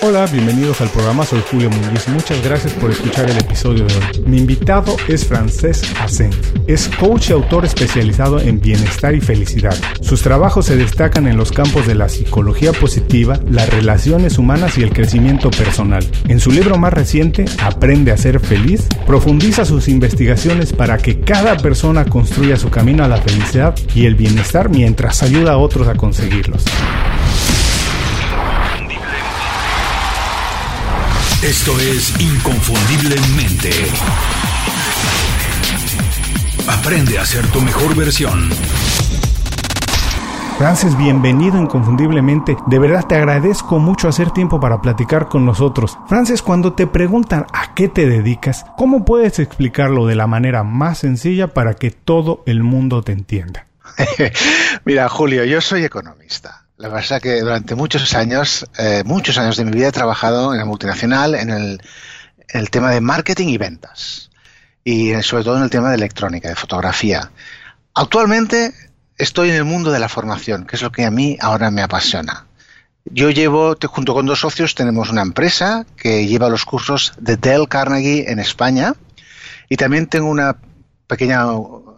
Hola, bienvenidos al programa, soy Julio Muñiz. Muchas gracias por escuchar el episodio de hoy. Mi invitado es Francés Ascent. Es coach y autor especializado en bienestar y felicidad. Sus trabajos se destacan en los campos de la psicología positiva, las relaciones humanas y el crecimiento personal. En su libro más reciente, Aprende a ser feliz, profundiza sus investigaciones para que cada persona construya su camino a la felicidad y el bienestar mientras ayuda a otros a conseguirlos. Esto es Inconfundiblemente. Aprende a ser tu mejor versión. Francis, bienvenido inconfundiblemente. De verdad te agradezco mucho hacer tiempo para platicar con nosotros. Francis, cuando te preguntan a qué te dedicas, ¿cómo puedes explicarlo de la manera más sencilla para que todo el mundo te entienda? Mira, Julio, yo soy economista. La verdad es que durante muchos años, eh, muchos años de mi vida he trabajado en la multinacional en el, tema de marketing y ventas. Y sobre todo en el tema de electrónica, de fotografía. Actualmente estoy en el mundo de la formación, que es lo que a mí ahora me apasiona. Yo llevo, junto con dos socios, tenemos una empresa que lleva los cursos de Dell Carnegie en España y también tengo una pequeña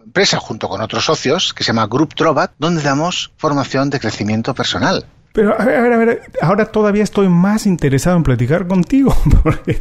empresa junto con otros socios que se llama Group Trovat, donde damos formación de crecimiento personal. Pero a ver, a ver, a ver, ahora todavía estoy más interesado en platicar contigo.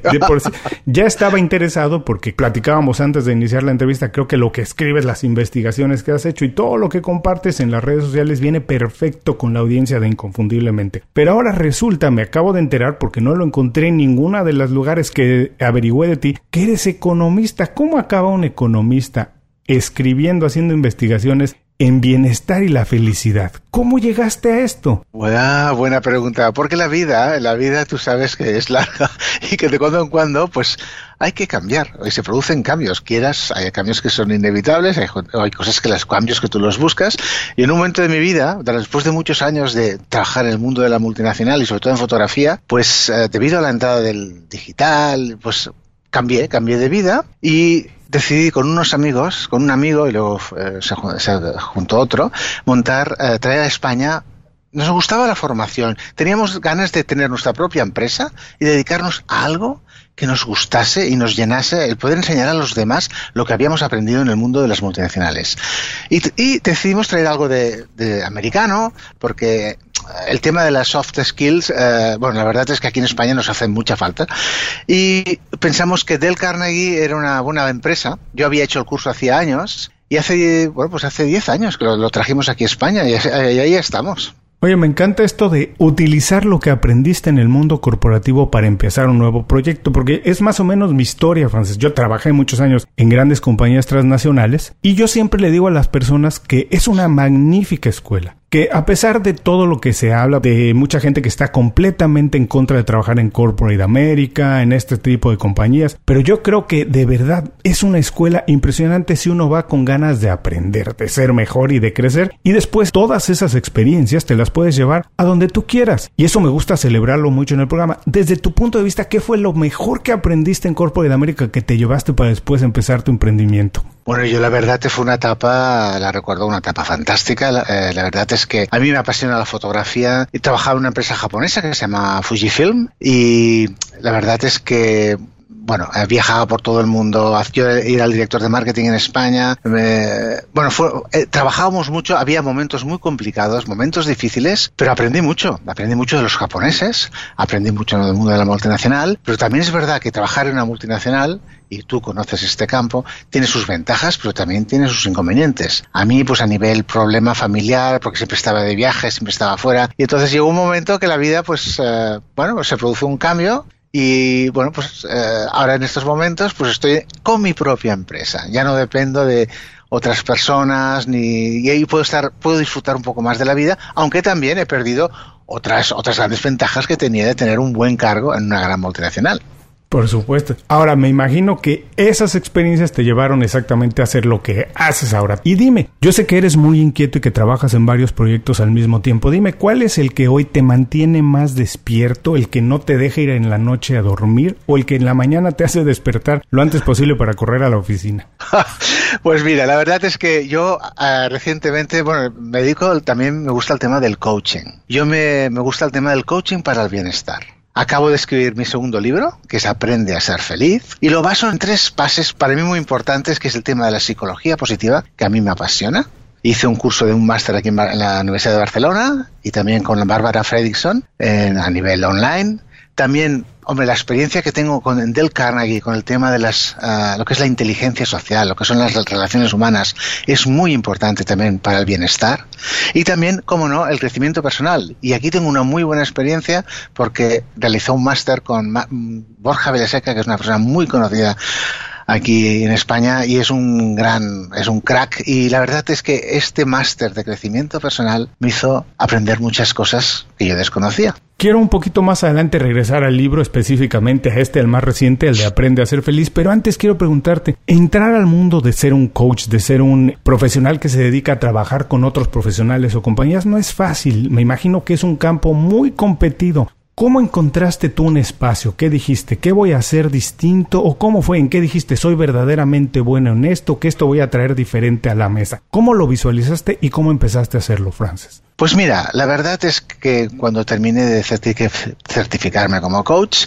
ya estaba interesado porque platicábamos antes de iniciar la entrevista, creo que lo que escribes, las investigaciones que has hecho y todo lo que compartes en las redes sociales viene perfecto con la audiencia de Inconfundiblemente. Pero ahora resulta, me acabo de enterar porque no lo encontré en ninguna de los lugares que averigüé de ti, que eres economista. ¿Cómo acaba un economista escribiendo, haciendo investigaciones en bienestar y la felicidad. ¿Cómo llegaste a esto? Buena, buena pregunta. Porque la vida, la vida tú sabes que es larga y que de cuando en cuando, pues hay que cambiar. Y se producen cambios. Quieras, hay cambios que son inevitables, hay, cosas que los cambios que tú los buscas. Y en un momento de mi vida, después de muchos años de trabajar en el mundo de la multinacional y sobre todo en fotografía, pues eh, debido a la entrada del digital, pues cambié, cambié de vida y decidí con unos amigos, con un amigo y luego eh, se, juntó otro, montar, eh, traer a España. Nos gustaba la formación, teníamos ganas de tener nuestra propia empresa y dedicarnos a algo que nos gustase y nos llenase el poder enseñar a los demás lo que habíamos aprendido en el mundo de las multinacionales. Y, decidimos traer algo de, americano, porque el tema de las soft skills, eh, bueno, la verdad es que aquí en España nos hace mucha falta. Y pensamos que Del Carnegie era una buena empresa. Yo había hecho el curso hacía años. Y hace, bueno, pues hace 10 años que lo, trajimos aquí a España y ahí estamos. Oye, me encanta esto de utilizar lo que aprendiste en el mundo corporativo para empezar un nuevo proyecto, porque es más o menos mi historia, Francis. Yo trabajé muchos años en grandes compañías transnacionales y yo siempre le digo a las personas que es una magnífica escuela que a pesar de todo lo que se habla de mucha gente que está completamente en contra de trabajar en Corporate America, en este tipo de compañías, pero yo creo que de verdad es una escuela impresionante si uno va con ganas de aprender, de ser mejor y de crecer y después todas esas experiencias te las puedes llevar a donde tú quieras y eso me gusta celebrarlo mucho en el programa. Desde tu punto de vista, ¿qué fue lo mejor que aprendiste en Corporate America que te llevaste para después empezar tu emprendimiento? Bueno, yo la verdad fue una etapa, la recuerdo, una etapa fantástica. La, eh, la, verdad es que a mí me apasiona la fotografía. He trabajado en una empresa japonesa que se llama Fujifilm y la verdad es que bueno, he viajado por todo el mundo, yo era el director de marketing en España, bueno, eh, trabajábamos mucho, había momentos muy complicados, momentos difíciles, pero aprendí mucho, aprendí mucho de los japoneses, aprendí mucho del mundo de la multinacional, pero también es verdad que trabajar en una multinacional y tú conoces este campo, tiene sus ventajas, pero también tiene sus inconvenientes. A mí, pues a nivel problema familiar, porque siempre estaba de viaje, siempre estaba fuera, y entonces llegó un momento que la vida, pues, eh, bueno, pues se produjo un cambio y bueno, pues eh, ahora en estos momentos pues estoy con mi propia empresa. Ya no dependo de otras personas ni y ahí puedo estar puedo disfrutar un poco más de la vida, aunque también he perdido otras otras grandes ventajas que tenía de tener un buen cargo en una gran multinacional. Por supuesto. Ahora, me imagino que esas experiencias te llevaron exactamente a hacer lo que haces ahora. Y dime, yo sé que eres muy inquieto y que trabajas en varios proyectos al mismo tiempo. Dime, ¿cuál es el que hoy te mantiene más despierto, el que no te deja ir en la noche a dormir o el que en la mañana te hace despertar lo antes posible para correr a la oficina? pues mira, la verdad es que yo recientemente, bueno, me dedico, también me gusta el tema del coaching. Yo me, me gusta el tema del coaching para el bienestar. Acabo de escribir mi segundo libro, que es Aprende a ser feliz, y lo baso en tres pases para mí muy importantes, que es el tema de la psicología positiva, que a mí me apasiona. Hice un curso de un máster aquí en la Universidad de Barcelona y también con Bárbara Fredrickson a nivel online. También Hombre, la experiencia que tengo con Del Carnegie con el tema de las, ah, lo que es la inteligencia social, lo que son las relaciones humanas, es muy importante también para el bienestar. Y también, como no, el crecimiento personal. Y aquí tengo una muy buena experiencia porque realizó un máster con Borja Villaseca, que es una persona muy conocida aquí en España y es un gran, es un crack y la verdad es que este máster de crecimiento personal me hizo aprender muchas cosas que yo desconocía. Quiero un poquito más adelante regresar al libro específicamente a este, el más reciente, el de Aprende a ser feliz, pero antes quiero preguntarte, entrar al mundo de ser un coach, de ser un profesional que se dedica a trabajar con otros profesionales o compañías no es fácil, me imagino que es un campo muy competido. ¿Cómo encontraste tú un espacio? ¿Qué dijiste? ¿Qué voy a hacer distinto? ¿O cómo fue? ¿En qué dijiste soy verdaderamente bueno en esto? ¿Que esto voy a traer diferente a la mesa? ¿Cómo lo visualizaste y cómo empezaste a hacerlo, Francis? Pues mira, la verdad es que cuando terminé de certificarme como coach,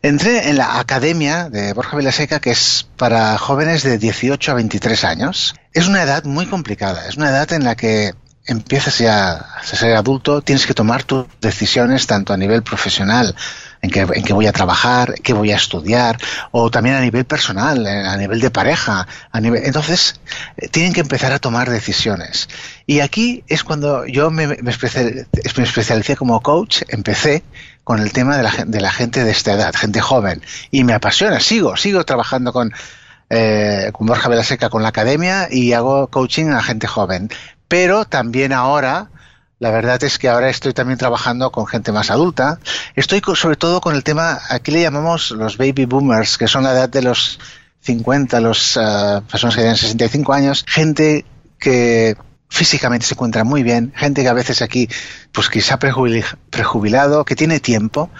entré en la academia de Borja Vilaseca, que es para jóvenes de 18 a 23 años. Es una edad muy complicada, es una edad en la que empiezas ya a ser adulto, tienes que tomar tus decisiones tanto a nivel profesional, en qué, en qué voy a trabajar, qué voy a estudiar, o también a nivel personal, eh, a nivel de pareja. A nivel, entonces, eh, tienen que empezar a tomar decisiones. Y aquí es cuando yo me, me, especialicé como coach, empecé con el tema de la, de la gente de esta edad, gente joven. Y me apasiona, sigo, sigo trabajando con, eh, con Borja Velaseca con la academia y hago coaching a gente joven pero también ahora, la verdad es que ahora estoy también trabajando con gente más adulta. Estoy sobre todo con el tema, aquí le llamamos los baby boomers, que son la edad de los 50, los uh, personas que tienen 65 años, gente que físicamente se encuentra muy bien, gente que a veces aquí, pues que se ha prejubilado, que tiene tiempo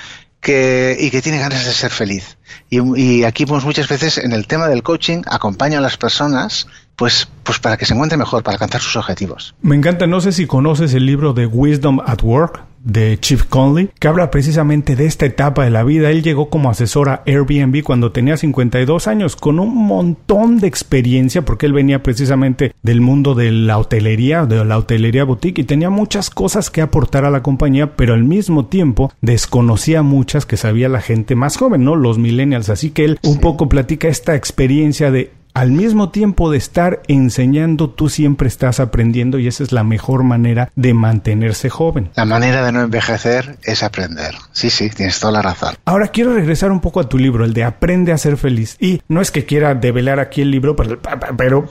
que, y que tiene ganas de ser feliz. Y, y aquí pues, muchas veces en el tema del coaching acompaño a las personas pues, pues para que se encuentre mejor, para alcanzar sus objetivos. Me encanta, no sé si conoces el libro de Wisdom at Work de Chief Conley, que habla precisamente de esta etapa de la vida. Él llegó como asesor a Airbnb cuando tenía 52 años, con un montón de experiencia, porque él venía precisamente del mundo de la hotelería, de la hotelería boutique, y tenía muchas cosas que aportar a la compañía, pero al mismo tiempo desconocía muchas que sabía la gente más joven, ¿no? Los millennials. Así que él un poco platica esta experiencia de al mismo tiempo de estar enseñando, tú siempre estás aprendiendo y esa es la mejor manera de mantenerse joven. La manera de no envejecer es aprender. Sí, sí, tienes toda la razón. Ahora quiero regresar un poco a tu libro, el de Aprende a ser feliz. Y no es que quiera develar aquí el libro, pero,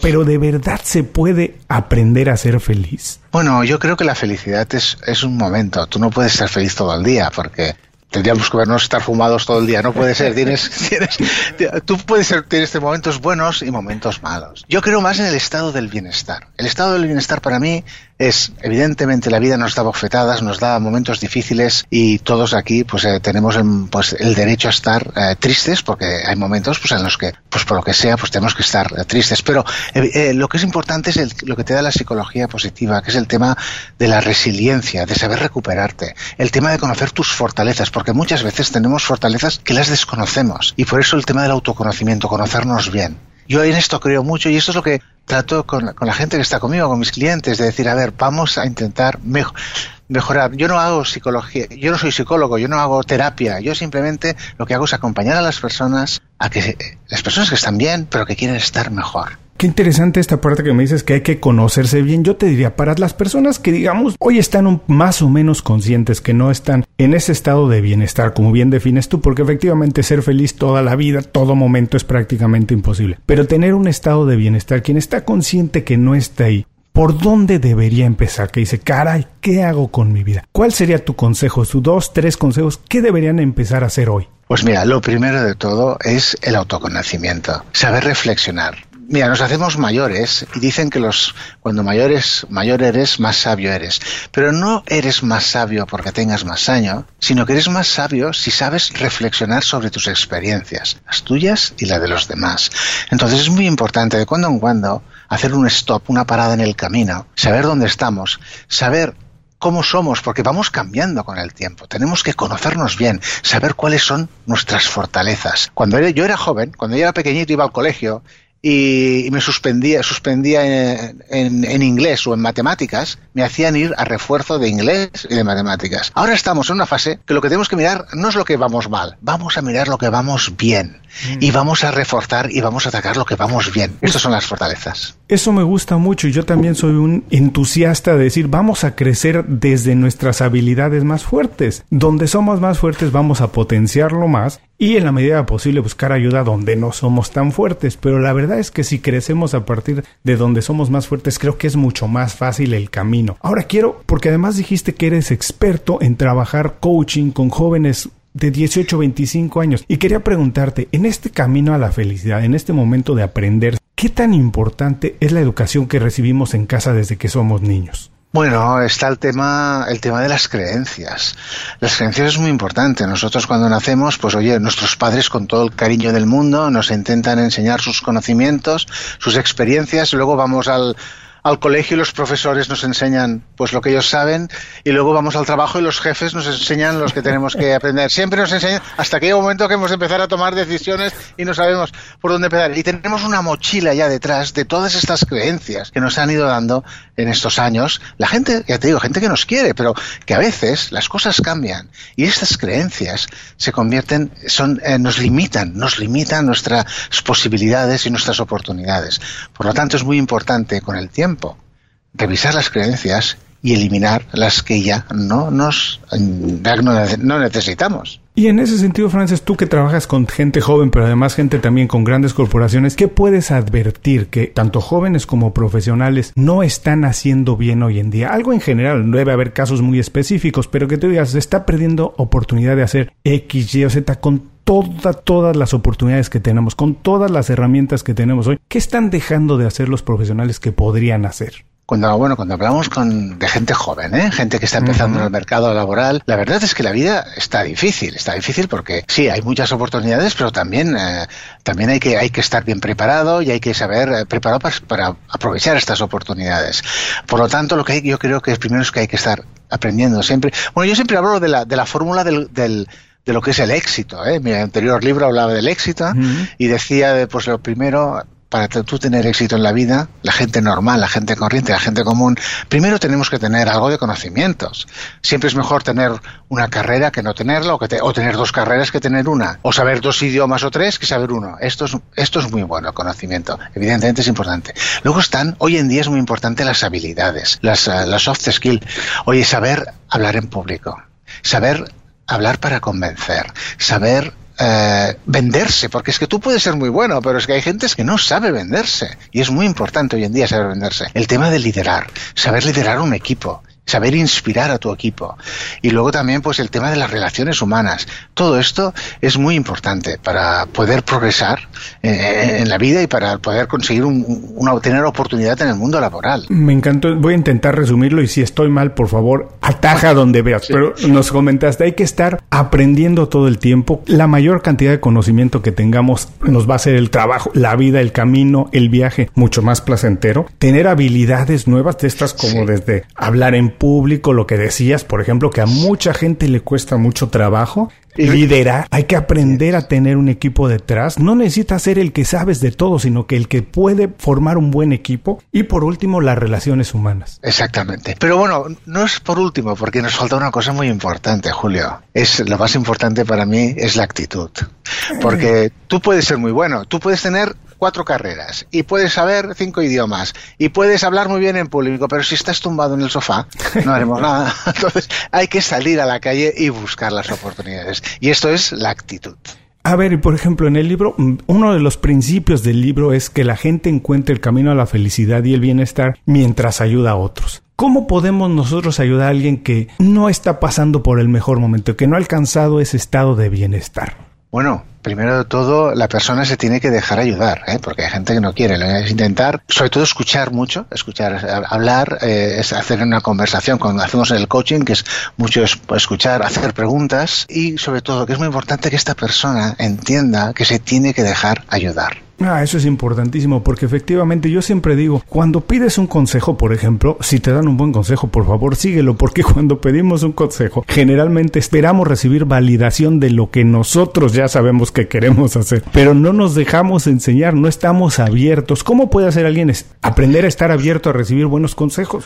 pero, de verdad se puede aprender a ser feliz. Bueno, yo creo que la felicidad es, es un momento. Tú no puedes ser feliz todo el día porque tendríamos que vernos estar fumados todo el día. No puede ser. Tienes, tienes, tú puedes ser, tienes momentos buenos y momentos malos. Yo creo más en el estado del bienestar. El estado del bienestar para mí es, evidentemente, la vida nos da bofetadas, nos da momentos difíciles y todos aquí, pues, eh, tenemos el, pues, el derecho a estar eh, tristes porque hay momentos, pues, en los que, pues, por lo que sea, pues, tenemos que estar eh, tristes. Pero lo que es importante es el, lo que te da la psicología positiva, que es el tema de la resiliencia, de saber recuperarte, el tema de conocer tus fortalezas, porque muchas veces tenemos fortalezas que las desconocemos y por eso el tema del autoconocimiento, conocernos bien. Yo en esto creo mucho y esto es lo que trato con, la gente que está conmigo, con mis clientes, de decir, a ver, vamos a intentar mejorar. Yo no hago psicología, yo no soy psicólogo, yo no hago terapia, yo simplemente lo que hago es acompañar a las personas a que las personas que están bien, pero que quieren estar mejor. Qué interesante esta parte que me dices que hay que conocerse bien. Yo te diría, para las personas que digamos hoy están más o menos conscientes que no están en ese estado de bienestar, como bien defines tú, porque efectivamente ser feliz toda la vida, todo momento es prácticamente imposible. Pero tener un estado de bienestar, quien está consciente que no está ahí, ¿por dónde debería empezar? Que dice, caray, ¿qué hago con mi vida? ¿Cuál sería tu consejo? Sus dos, tres consejos, ¿qué deberían empezar a hacer hoy? Pues mira, lo primero de todo es el autoconocimiento, saber reflexionar. Mira, nos hacemos mayores y dicen que los cuando mayores mayor eres, más sabio eres. Pero no eres más sabio porque tengas más años, sino que eres más sabio si sabes reflexionar sobre tus experiencias, las tuyas y las de los demás. Entonces es muy importante de cuando en cuando hacer un stop, una parada en el camino, saber dónde estamos, saber cómo somos, porque vamos cambiando con el tiempo. Tenemos que conocernos bien, saber cuáles son nuestras fortalezas. Cuando yo era joven, cuando yo era pequeñito, iba al colegio y, me suspendía, suspendía en, inglés o en matemáticas, me hacían ir a refuerzo de inglés y de matemáticas. Ahora estamos en una fase que lo que tenemos que mirar no es lo que vamos mal, vamos a mirar lo que vamos bien mm. y vamos a reforzar y vamos a atacar lo que vamos bien. Estas son las fortalezas. Eso me gusta mucho y yo también soy un entusiasta de decir vamos a crecer desde nuestras habilidades más fuertes. Donde somos más fuertes vamos a potenciarlo más y en la medida posible buscar ayuda donde no somos tan fuertes. Pero la verdad es que si crecemos a partir de donde somos más fuertes, creo que es mucho más fácil el camino. Ahora quiero, porque además dijiste que eres experto en trabajar coaching con jóvenes de 18 25 años. Y quería preguntarte, en este camino a la felicidad, en este momento de aprender, ¿qué tan importante es la educación que recibimos en casa desde que somos niños? Bueno, está el tema, el tema de las creencias. Las creencias es muy importante. Nosotros cuando nacemos, pues oye, nuestros padres con todo el cariño del mundo nos intentan enseñar sus conocimientos, sus experiencias, luego vamos al, al colegio y los profesores nos enseñan pues lo que ellos saben y luego vamos al trabajo y los jefes nos enseñan los que tenemos que aprender. Siempre nos enseñan hasta que un momento que hemos de empezar a tomar decisiones y no sabemos por dónde empezar. Y tenemos una mochila ya detrás de todas estas creencias que nos han ido dando en estos años. La gente, ya te digo, gente que nos quiere, pero que a veces las cosas cambian y estas creencias se convierten, son, eh, nos limitan, nos limitan nuestras posibilidades y nuestras oportunidades. Por lo tanto, es muy importante con el tiempo revisar las creencias y eliminar las que ya no nos no necesitamos. Y en ese sentido, Francis, tú que trabajas con gente joven, pero además gente también con grandes corporaciones, ¿qué puedes advertir que tanto jóvenes como profesionales no están haciendo bien hoy en día? Algo en general, debe haber casos muy específicos, pero que tú digas, se está perdiendo oportunidad de hacer X, Y o Z con todas, todas las oportunidades que tenemos, con todas las herramientas que tenemos hoy, ¿qué están dejando de hacer los profesionales que podrían hacer? Cuando, bueno, cuando hablamos con, de gente joven, ¿eh? gente que está empezando en el mercado laboral, la verdad es que la vida está difícil, está difícil porque sí, hay muchas oportunidades, pero también, eh, también hay que, hay que estar bien preparado y hay que saber eh, preparado para, aprovechar estas oportunidades. Por lo tanto, lo que yo creo que primero es que hay que estar aprendiendo siempre. Bueno, yo siempre hablo de la, de la fórmula del, del de lo que es el éxito. ¿eh? Mi anterior libro hablaba del éxito y decía, de, pues lo primero, para tú tener éxito en la vida, la gente normal, la gente corriente, la gente común, primero tenemos que tener algo de conocimientos. Siempre es mejor tener una carrera que no tenerla, o, que o tener dos carreras que tener una, o saber dos idiomas o tres que saber uno. Esto es, esto es muy bueno, el conocimiento. Evidentemente es importante. Luego están, hoy en día es muy importante las habilidades, las, uh, las soft skills. Oye, saber hablar en público, saber hablar para convencer, saber eh, venderse, porque es que tú puedes ser muy bueno, pero es que hay gente que no sabe venderse. Y es muy importante hoy en día saber venderse. El tema de liderar, saber liderar un equipo, saber inspirar a tu equipo. Y luego también pues el tema de las relaciones humanas. Todo esto es muy importante para poder progresar eh, en la vida y para poder conseguir una, tener oportunidad en el mundo laboral. Me encantó, voy a intentar resumirlo y si estoy mal, por favor, ataja donde veas. Pero nos comentaste, hay que estar aprendiendo todo el tiempo. La mayor cantidad de conocimiento que tengamos nos va a hacer el trabajo, la vida, el camino, el viaje mucho más placentero. Tener habilidades nuevas de estas como desde hablar en público, lo que decías, por ejemplo, que a mucha gente le cuesta mucho trabajo liderar, hay que aprender a tener un equipo detrás. No necesitas ser el que sabes de todo, sino que el que puede formar un buen equipo. Y por último, las relaciones humanas. Exactamente. Pero bueno, no es por último, porque nos falta una cosa muy importante, Julio. Es lo más importante para mí es la actitud. Porque tú puedes ser muy bueno, tú puedes tener cuatro carreras y puedes saber cinco idiomas y puedes hablar muy bien en público, pero si estás tumbado en el sofá, no haremos nada. Entonces hay que salir a la calle y buscar las oportunidades. Y esto es la actitud. A ver, y por ejemplo, en el libro, mm, uno de los principios del libro es que la gente encuentre el camino a la felicidad y el bienestar mientras ayuda a otros. ¿Cómo podemos nosotros ayudar a alguien que no está pasando por el mejor momento, que no ha alcanzado ese estado de bienestar? Bueno, primero de todo, la persona se tiene que dejar ayudar, ¿eh? porque hay gente que no quiere. Lo es intentar, sobre todo, escuchar mucho, escuchar, hablar, eh, es hacer una conversación. Cuando hacemos el coaching, que es mucho escuchar, hacer preguntas y, sobre todo, que es muy importante que esta persona entienda que se tiene que dejar ayudar. Ah, eso es importantísimo porque efectivamente yo siempre digo, cuando pides un consejo, por ejemplo, si te dan un buen consejo, por favor síguelo, porque cuando pedimos un consejo, generalmente esperamos recibir validación de lo que nosotros ya sabemos que queremos hacer, pero no nos dejamos enseñar, no estamos abiertos. ¿Cómo puede hacer alguien aprender a estar abierto a recibir buenos consejos?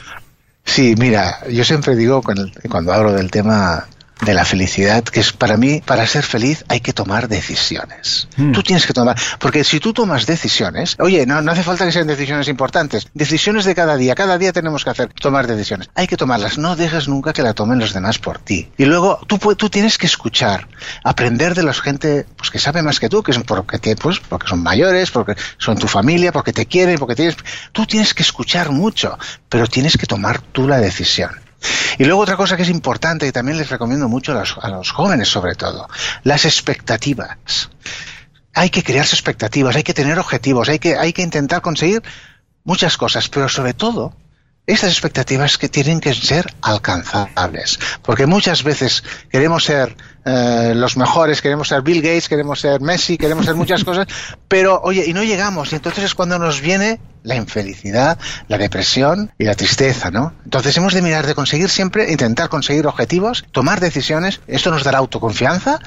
Sí, mira, yo siempre digo cuando hablo del tema de la felicidad, que es para mí, para ser feliz hay que tomar decisiones. Hmm. Tú tienes que tomar, porque si tú tomas decisiones, oye, no, no hace falta que sean decisiones importantes, decisiones de cada día, cada día tenemos que hacer, tomar decisiones. Hay que tomarlas, no dejes nunca que la tomen los demás por ti. Y luego tú, tú tienes que escuchar, aprender de la gente pues, que sabe más que tú, que son porque, pues, porque son mayores, porque son tu familia, porque te quieren, porque tienes... Tú tienes que escuchar mucho, pero tienes que tomar tú la decisión. Y luego otra cosa que es importante y también les recomiendo mucho a los, jóvenes sobre todo, las expectativas. Hay que crearse expectativas, hay que tener objetivos, hay que, hay que intentar conseguir muchas cosas, pero sobre todo estas expectativas que tienen que ser alcanzables, porque muchas veces queremos ser eh, los mejores, queremos ser Bill Gates, queremos ser Messi, queremos ser muchas cosas, pero oye, y no llegamos, y entonces es cuando nos viene la infelicidad, la depresión y la tristeza, ¿no? Entonces hemos de mirar de conseguir siempre, intentar conseguir objetivos, tomar decisiones, esto nos dará autoconfianza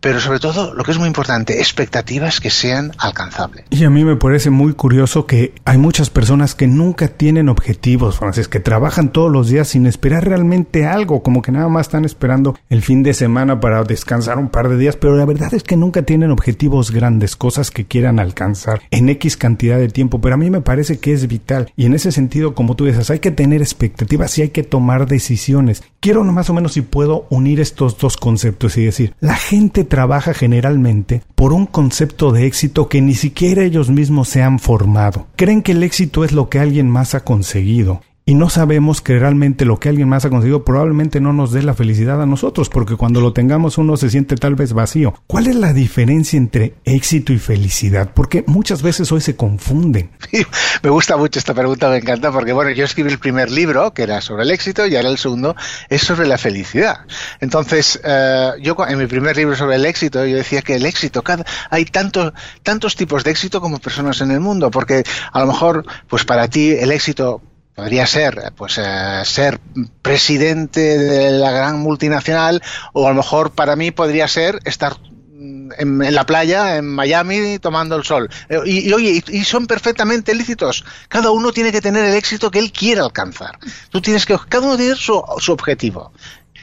pero sobre todo, lo que es muy importante, expectativas que sean alcanzables. Y a mí me parece muy curioso que hay muchas personas que nunca tienen objetivos, Francis, que trabajan todos los días sin esperar realmente algo, como que nada más están esperando el fin de semana para descansar un par de días, pero la verdad es que nunca tienen objetivos grandes, cosas que quieran alcanzar en X cantidad de tiempo, pero a mí me parece que es vital. Y en ese sentido, como tú dices, hay que tener expectativas y hay que tomar decisiones. Quiero más o menos si puedo unir estos dos conceptos y decir, la gente trabaja generalmente por un concepto de éxito que ni siquiera ellos mismos se han formado. Creen que el éxito es lo que alguien más ha conseguido y no sabemos que realmente lo que alguien más ha conseguido probablemente no nos dé la felicidad a nosotros, porque cuando lo tengamos uno se siente tal vez vacío. ¿Cuál es la diferencia entre éxito y felicidad? Porque muchas veces hoy se confunden. me gusta mucho esta pregunta, me encanta, porque bueno, yo escribí el primer libro, que era sobre el éxito, y ahora el segundo es sobre la felicidad. Entonces, eh, yo en mi primer libro sobre el éxito, yo decía que el éxito, cada, hay tantos, tantos tipos de éxito como personas en el mundo, porque a lo mejor, pues para ti el éxito podría ser pues eh, ser presidente de la gran multinacional o a lo mejor para mí podría ser estar mm, en, la playa en Miami tomando el sol. Eh, y, oye y, son perfectamente lícitos. Cada uno tiene que tener el éxito que él quiere alcanzar. Tú tienes que cada uno tiene su, su objetivo.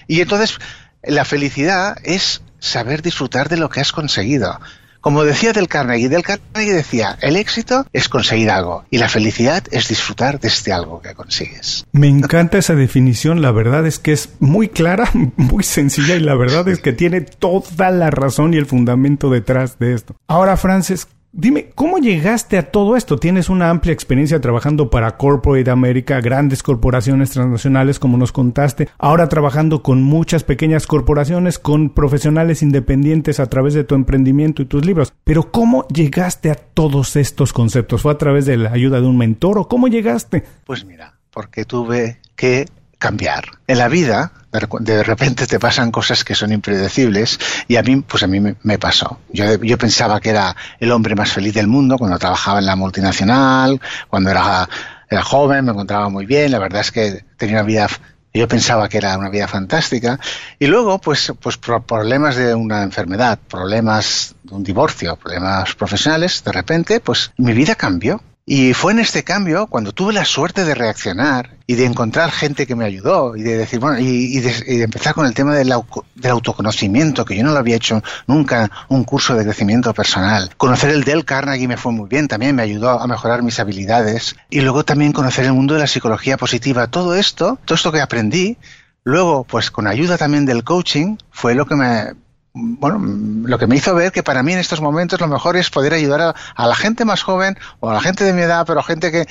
Y entonces la felicidad es saber disfrutar de lo que has conseguido como decía Del Carnegie, Del Carnegie decía, el éxito es conseguir algo y la felicidad es disfrutar de este algo que consigues. Me encanta esa definición, la verdad es que es muy clara, muy sencilla y la verdad es que tiene toda la razón y el fundamento detrás de esto. Ahora, Frances, Dime, ¿cómo llegaste a todo esto? Tienes una amplia experiencia trabajando para Corporate America, grandes corporaciones transnacionales, como nos contaste, ahora trabajando con muchas pequeñas corporaciones, con profesionales independientes a través de tu emprendimiento y tus libros. Pero ¿cómo llegaste a todos estos conceptos? ¿Fue a través de la ayuda de un mentor o cómo llegaste? Pues mira, porque tuve que cambiar. En la vida, de repente te pasan cosas que son impredecibles y a mí, pues a mí me, pasó. Yo, yo pensaba que era el hombre más feliz del mundo cuando trabajaba en la multinacional, cuando era, era joven, me encontraba muy bien. La verdad es que tenía una vida yo pensaba que era una vida fantástica y luego pues pues problemas de una enfermedad problemas de un divorcio problemas profesionales de repente pues mi vida cambió y fue en este cambio cuando tuve la suerte de reaccionar y de encontrar gente que me ayudó y de decir, bueno, y, de, empezar con el tema del, autoconocimiento, que yo no lo había hecho nunca, un curso de crecimiento personal. Conocer el Del Carnegie me fue muy bien, también me ayudó a mejorar mis habilidades. Y luego también conocer el mundo de la psicología positiva. Todo esto, todo esto que aprendí, luego, pues con ayuda también del coaching, fue lo que me bueno, lo que me hizo ver que para mí en estos momentos lo mejor es poder ayudar a, la gente más joven o a la gente de mi edad, pero a gente que,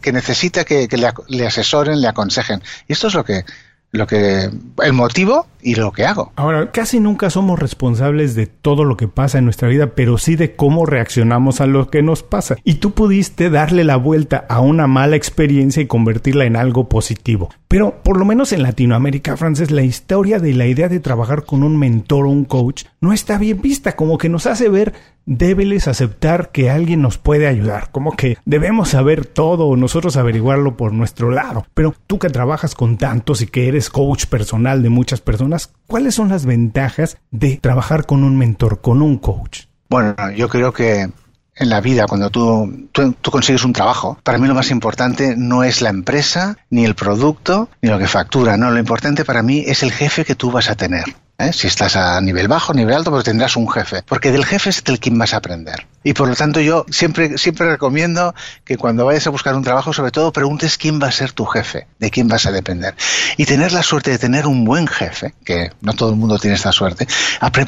que necesita que, le, asesoren, le aconsejen. Y esto es lo que, lo que, el motivo y lo que hago. Ahora, casi nunca somos responsables de todo lo que pasa en nuestra vida, pero sí de cómo reaccionamos a lo que nos pasa. Y tú pudiste darle la vuelta a una mala experiencia y convertirla en algo positivo. Pero por lo menos en Latinoamérica, Frances, la historia de la idea de trabajar con un mentor o un coach no está bien vista, como que nos hace ver débiles aceptar que alguien nos puede ayudar, como que debemos saber todo o nosotros averiguarlo por nuestro lado. Pero tú que trabajas con tantos y que eres coach personal de muchas personas, ¿cuáles son las ventajas de trabajar con un mentor, con un coach? Bueno, yo creo que en la vida, cuando tú, tú, consigues un trabajo, para mí lo más importante no es la empresa, ni el producto, ni lo que factura, no, lo importante para mí es el jefe que tú vas a tener. ¿Eh? Si estás a nivel bajo, nivel alto, pues tendrás un jefe, porque del jefe es del quien vas a aprender. Y por lo tanto yo siempre, siempre recomiendo que cuando vayas a buscar un trabajo, sobre todo preguntes quién va a ser tu jefe, de quién vas a depender. Y tener la suerte de tener un buen jefe, que no todo el mundo tiene esta suerte,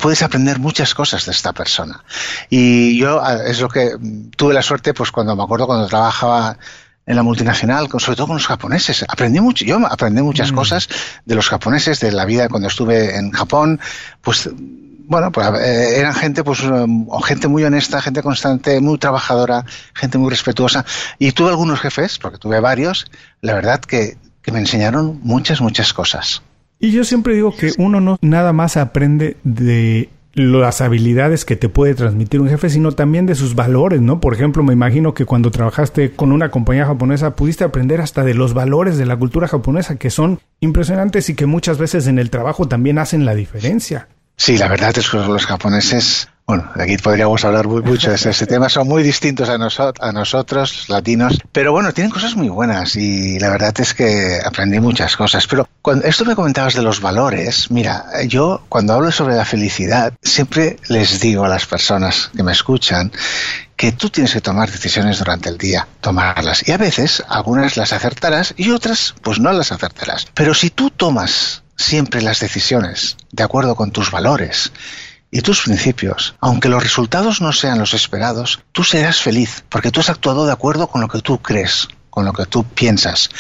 puedes aprender muchas cosas de esta persona. Y yo es lo que tuve la suerte, pues cuando me acuerdo cuando trabajaba en la multinacional, sobre todo con los japoneses. Aprendí mucho, yo aprendí muchas mm. cosas de los japoneses, de la vida cuando estuve en Japón, pues bueno, pues eh, eran gente, pues, um, gente muy honesta, gente constante, muy trabajadora, gente muy respetuosa. Y tuve algunos jefes, porque tuve varios, la verdad que, que me enseñaron muchas, muchas cosas. Y yo siempre digo que uno no nada más aprende de las habilidades que te puede transmitir un jefe, sino también de sus valores, ¿no? Por ejemplo, me imagino que cuando trabajaste con una compañía japonesa pudiste aprender hasta de los valores de la cultura japonesa que son impresionantes y que muchas veces en el trabajo también hacen la diferencia. Sí, la verdad es que los japoneses bueno, aquí podríamos hablar mucho de ese, tema. Son muy distintos a, a nosotros, latinos. Pero bueno, tienen cosas muy buenas y la verdad es que aprendí muchas cosas. Pero cuando esto me comentabas de los valores, mira, yo cuando hablo sobre la felicidad, siempre les digo a las personas que me escuchan que tú tienes que tomar decisiones durante el día, tomarlas. Y a veces algunas las acertarás y otras pues no las acertarás. Pero si tú tomas siempre las decisiones de acuerdo con tus valores y tus principios, aunque los resultados no sean los esperados, tú serás feliz, porque tú has actuado de acuerdo con lo que tú crees con lo que tú piensas.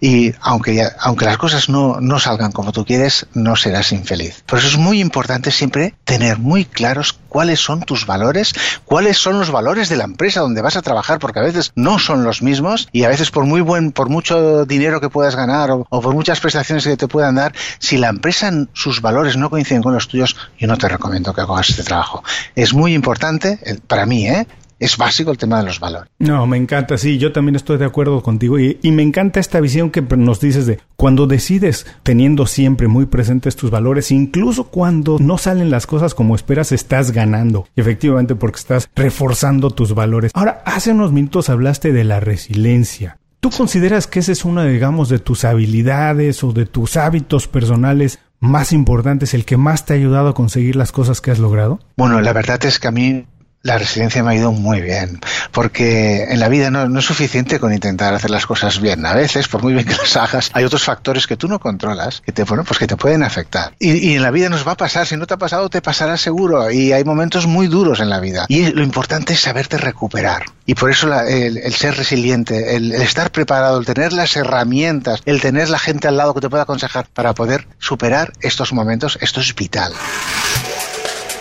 Y aunque, aunque las cosas no, no salgan como tú quieres, no serás infeliz. Por eso es muy importante siempre tener muy claros cuáles son tus valores, cuáles son los valores de la empresa donde vas a trabajar, porque a veces no son los mismos y a veces por muy buen, por mucho dinero que puedas ganar o, por muchas prestaciones que te puedan dar, si la empresa sus valores no coinciden con los tuyos, yo no te recomiendo que hagas este trabajo. Es muy importante, para mí, ¿eh? Es básico el tema de los valores. No, me encanta, sí, yo también estoy de acuerdo contigo y, me encanta esta visión que nos dices de cuando decides teniendo siempre muy presentes tus valores, incluso cuando no salen las cosas como esperas, estás ganando, efectivamente porque estás reforzando tus valores. Ahora, hace unos minutos hablaste de la resiliencia. ¿Tú consideras que esa es una, digamos, de tus habilidades o de tus hábitos personales más importantes, el que más te ha ayudado a conseguir las cosas que has logrado? Bueno, la verdad es que a mí la resiliencia me ha ido muy bien, porque en la vida no, es suficiente con intentar hacer las cosas bien. A veces, por muy bien que las hagas, hay otros factores que tú no controlas, que te, bueno, pues que te pueden afectar. Y, en la vida nos va a pasar, si no te ha pasado, te pasará seguro. Y hay momentos muy duros en la vida. Y lo importante es saberte recuperar. Y por eso el, ser resiliente, el, el estar preparado, el tener las herramientas, el tener la gente al lado que te pueda aconsejar para poder superar estos momentos, esto es vital.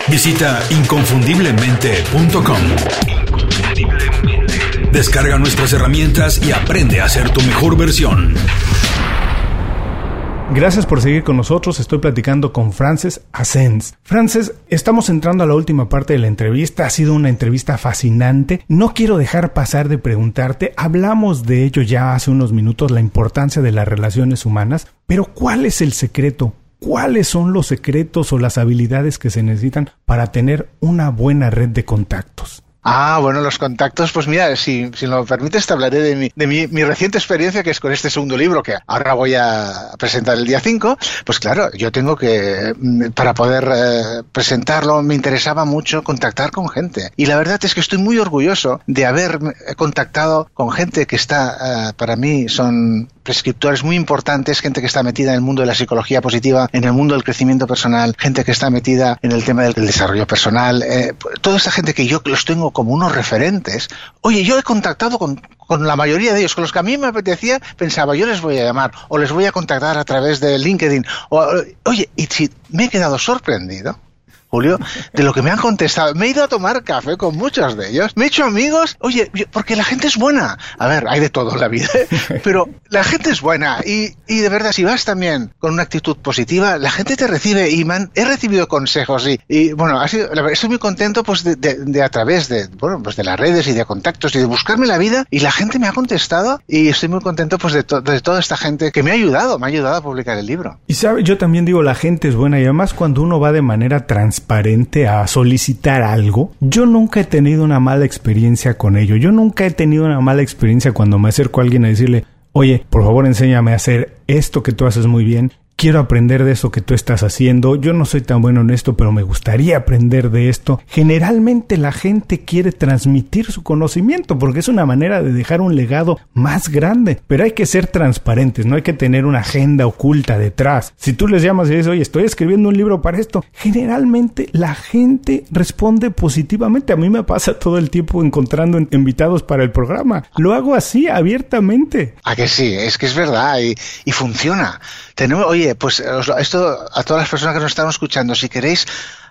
Visita inconfundiblemente.com. Descarga nuestras herramientas y aprende a ser tu mejor versión. Gracias por seguir con nosotros. Estoy platicando con Frances Asens. Frances, estamos entrando a la última parte de la entrevista. Ha sido una entrevista fascinante. No quiero dejar pasar de preguntarte. Hablamos de ello ya hace unos minutos, la importancia de las relaciones humanas. Pero ¿cuál es el secreto? ¿Cuáles son los secretos o las habilidades que se necesitan para tener una buena red de contactos? Ah, bueno, los contactos, pues mira, si, si me lo permites, te hablaré de, mi, de mi, mi, reciente experiencia, que es con este segundo libro que ahora voy a presentar el día 5. Pues claro, yo tengo que, mm, para poder eh, presentarlo, me interesaba mucho contactar con gente. Y la verdad es que estoy muy orgulloso de haber contactado con gente que está, eh, para mí, son prescriptores muy importantes, gente que está metida en el mundo de la psicología positiva, en el mundo del crecimiento personal, gente que está metida en el tema del, desarrollo personal, eh, toda esta gente que yo los tengo como unos referentes. Oye, yo he contactado con, con la mayoría de ellos, con los que a mí me apetecía, pensaba, yo les voy a llamar o les voy a contactar a través de LinkedIn. O, oye, y si me he quedado sorprendido Julio, de lo que me han contestado. Me he ido a tomar café con muchos de ellos. Me he hecho amigos. Oye, porque la gente es buena. A ver, hay de todo en la vida, ¿eh? pero la gente es buena. Y, y, de verdad, si vas también con una actitud positiva, la gente te recibe. Y man, he recibido consejos. Y, y bueno, ha sido, estoy muy contento pues de, de, a través de, bueno, pues de las redes y de contactos y de buscarme la vida. Y la gente me ha contestado. Y estoy muy contento pues de, de toda esta gente que me ha ayudado, me ha ayudado a publicar el libro. Y sabe, yo también digo, la gente es buena. Y además cuando uno va de manera transparente, transparente a solicitar algo, yo nunca he tenido una mala experiencia con ello. Yo nunca he tenido una mala experiencia cuando me acerco a alguien a decirle, oye, por favor enséñame a hacer esto que tú haces muy bien quiero aprender de eso que tú estás haciendo, yo no soy tan bueno en esto, pero me gustaría aprender de esto. Generalmente la gente quiere transmitir su conocimiento porque es una manera de dejar un legado más grande, pero hay que ser transparentes, no hay que tener una agenda oculta detrás. Si tú les llamas y dices, oye, estoy escribiendo un libro para esto, generalmente la gente responde positivamente. A mí me pasa todo el tiempo encontrando invitados para el programa. Lo hago así, abiertamente. A que sí, es que es verdad y, y funciona. Tenemos, oye, pues esto a todas las personas que nos están escuchando, si queréis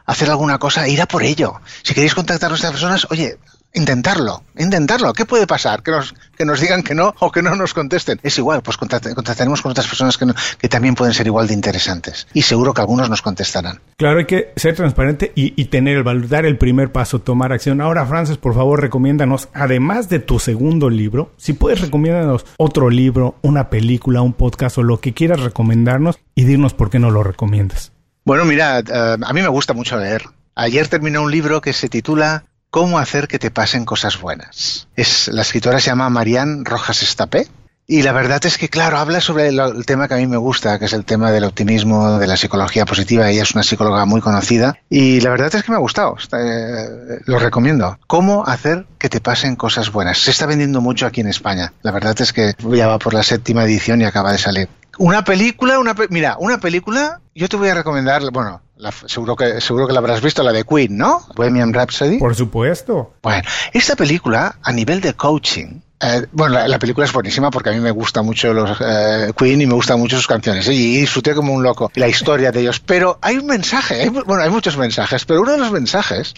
hacer alguna cosa, ir a por ello. Si queréis contactar a nuestras personas, oye, intentarlo, intentarlo. ¿Qué puede pasar? Que nos, que nos digan que no o que no nos contesten. Es igual, pues contactaremos con otras personas que, que también pueden ser igual de interesantes. Y seguro que algunos nos contestarán. Claro, hay que ser transparente y, y tener el valor, dar el primer paso, tomar acción. Ahora, Francis, por favor, recomiéndanos, además de tu segundo libro, si puedes recomiéndanos otro libro, una película, un podcast o lo que quieras recomendarnos y dirnos por qué no lo recomiendas. Bueno, mira, uh, a mí me gusta mucho leer. Ayer terminé un libro que se titula Cómo hacer que te pasen cosas buenas. Es, la escritora se llama Marianne Rojas Estapé. Y la verdad es que, claro, habla sobre el, tema que a mí me gusta, que es el tema del optimismo, de la psicología positiva. Ella es una psicóloga muy conocida. Y la verdad es que me ha gustado. Eh, lo recomiendo. Cómo hacer que te pasen cosas buenas. Se está vendiendo mucho aquí en España. La verdad es que ya va por la séptima edición y acaba de salir. Una película, una mira, una película, yo te voy a recomendar, bueno, la, seguro que seguro que la habrás visto, la de Queen, ¿no? Bohemian Rhapsody. Por supuesto. Bueno, esta película, a nivel de coaching, eh, bueno, la, la, película es buenísima porque a mí me gusta mucho los eh, Queen y me gustan mucho sus canciones ¿eh? y disfruté como un loco la historia de ellos. Pero hay un mensaje, hay, bueno, hay muchos mensajes, pero uno de los mensajes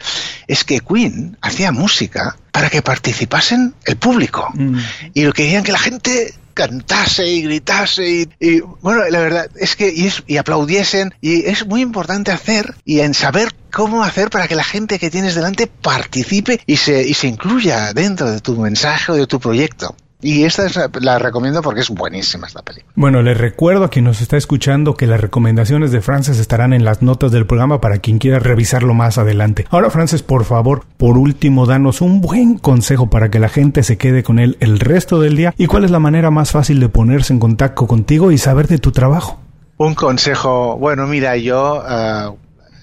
es que Queen hacía música para que participasen el público mm. y lo querían que la gente cantase y gritase y, y, bueno, la verdad es que y, y, aplaudiesen y es muy importante hacer y en saber cómo hacer para que la gente que tienes delante participe y se, y se incluya dentro de tu mensaje o de tu proyecto. Y esta es, la recomiendo porque es buenísima esta película. Bueno, les recuerdo a quien nos está escuchando que las recomendaciones de Frances estarán en las notas del programa para quien quiera revisarlo más adelante. Ahora, Frances, por favor, por último, danos un buen consejo para que la gente se quede con él el resto del día y cuál es la manera más fácil de ponerse en contacto contigo y saber de tu trabajo. Un consejo, bueno, mira, yo uh,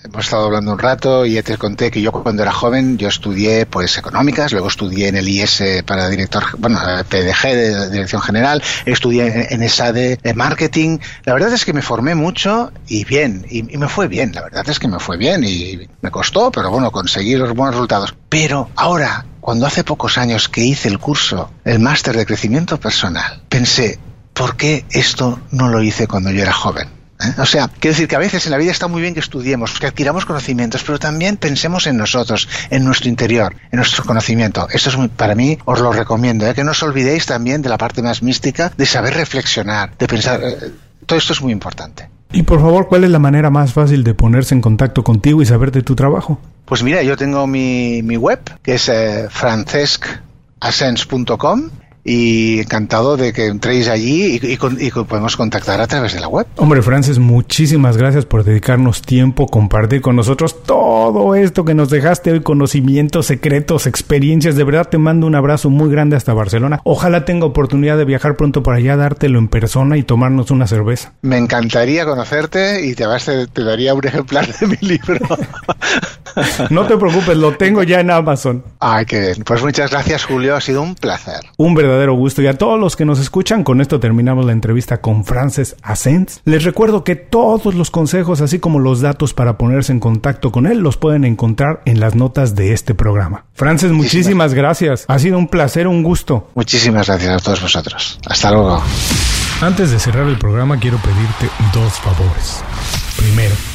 hemos estado hablando un rato y ya te conté que yo cuando era joven yo estudié pues económicas, luego estudié en el IS para director, bueno, PDG de Dirección General, estudié en esa de, de marketing. La verdad es que me formé mucho y bien, y, y, me fue bien, la verdad es que me fue bien y me costó, pero bueno, conseguí los buenos resultados. Pero ahora, cuando hace pocos años que hice el curso, el máster de crecimiento personal, pensé, ¿por qué esto no lo hice cuando yo era joven? ¿Eh? O sea, quiero decir que a veces en la vida está muy bien que estudiemos, que adquiramos conocimientos, pero también pensemos en nosotros, en nuestro interior, en nuestro conocimiento. Esto es muy, para mí, os lo recomiendo, ¿eh? que no os olvidéis también de la parte más mística, de saber reflexionar, de pensar. Eh, todo esto es muy importante. Y por favor, ¿cuál es la manera más fácil de ponerse en contacto contigo y saber de tu trabajo? Pues mira, yo tengo mi, mi web, que es eh, francescasens.com y encantado de que entréis allí y, y, y, podemos contactar a través de la web. Hombre, Francis, muchísimas gracias por dedicarnos tiempo, compartir con nosotros todo esto que nos dejaste hoy, conocimientos, secretos, experiencias. De verdad te mando un abrazo muy grande hasta Barcelona. Ojalá tenga oportunidad de viajar pronto para allá, dártelo en persona y tomarnos una cerveza. Me encantaría conocerte y te, te, te daría un ejemplar de mi libro. no te preocupes, lo tengo ya en Amazon. Ay, qué bien. Pues muchas gracias, Julio. Ha sido un placer. Un verdadero gusto. Y a todos los que nos escuchan, con esto terminamos la entrevista con Frances Ascens. Les recuerdo que todos los consejos, así como los datos para ponerse en contacto con él, los pueden encontrar en las notas de este programa. Frances, muchísimas gracias. Ha sido un placer, un gusto. Muchísimas gracias a todos vosotros. Hasta luego. Antes de cerrar el programa, quiero pedirte dos favores. Primero,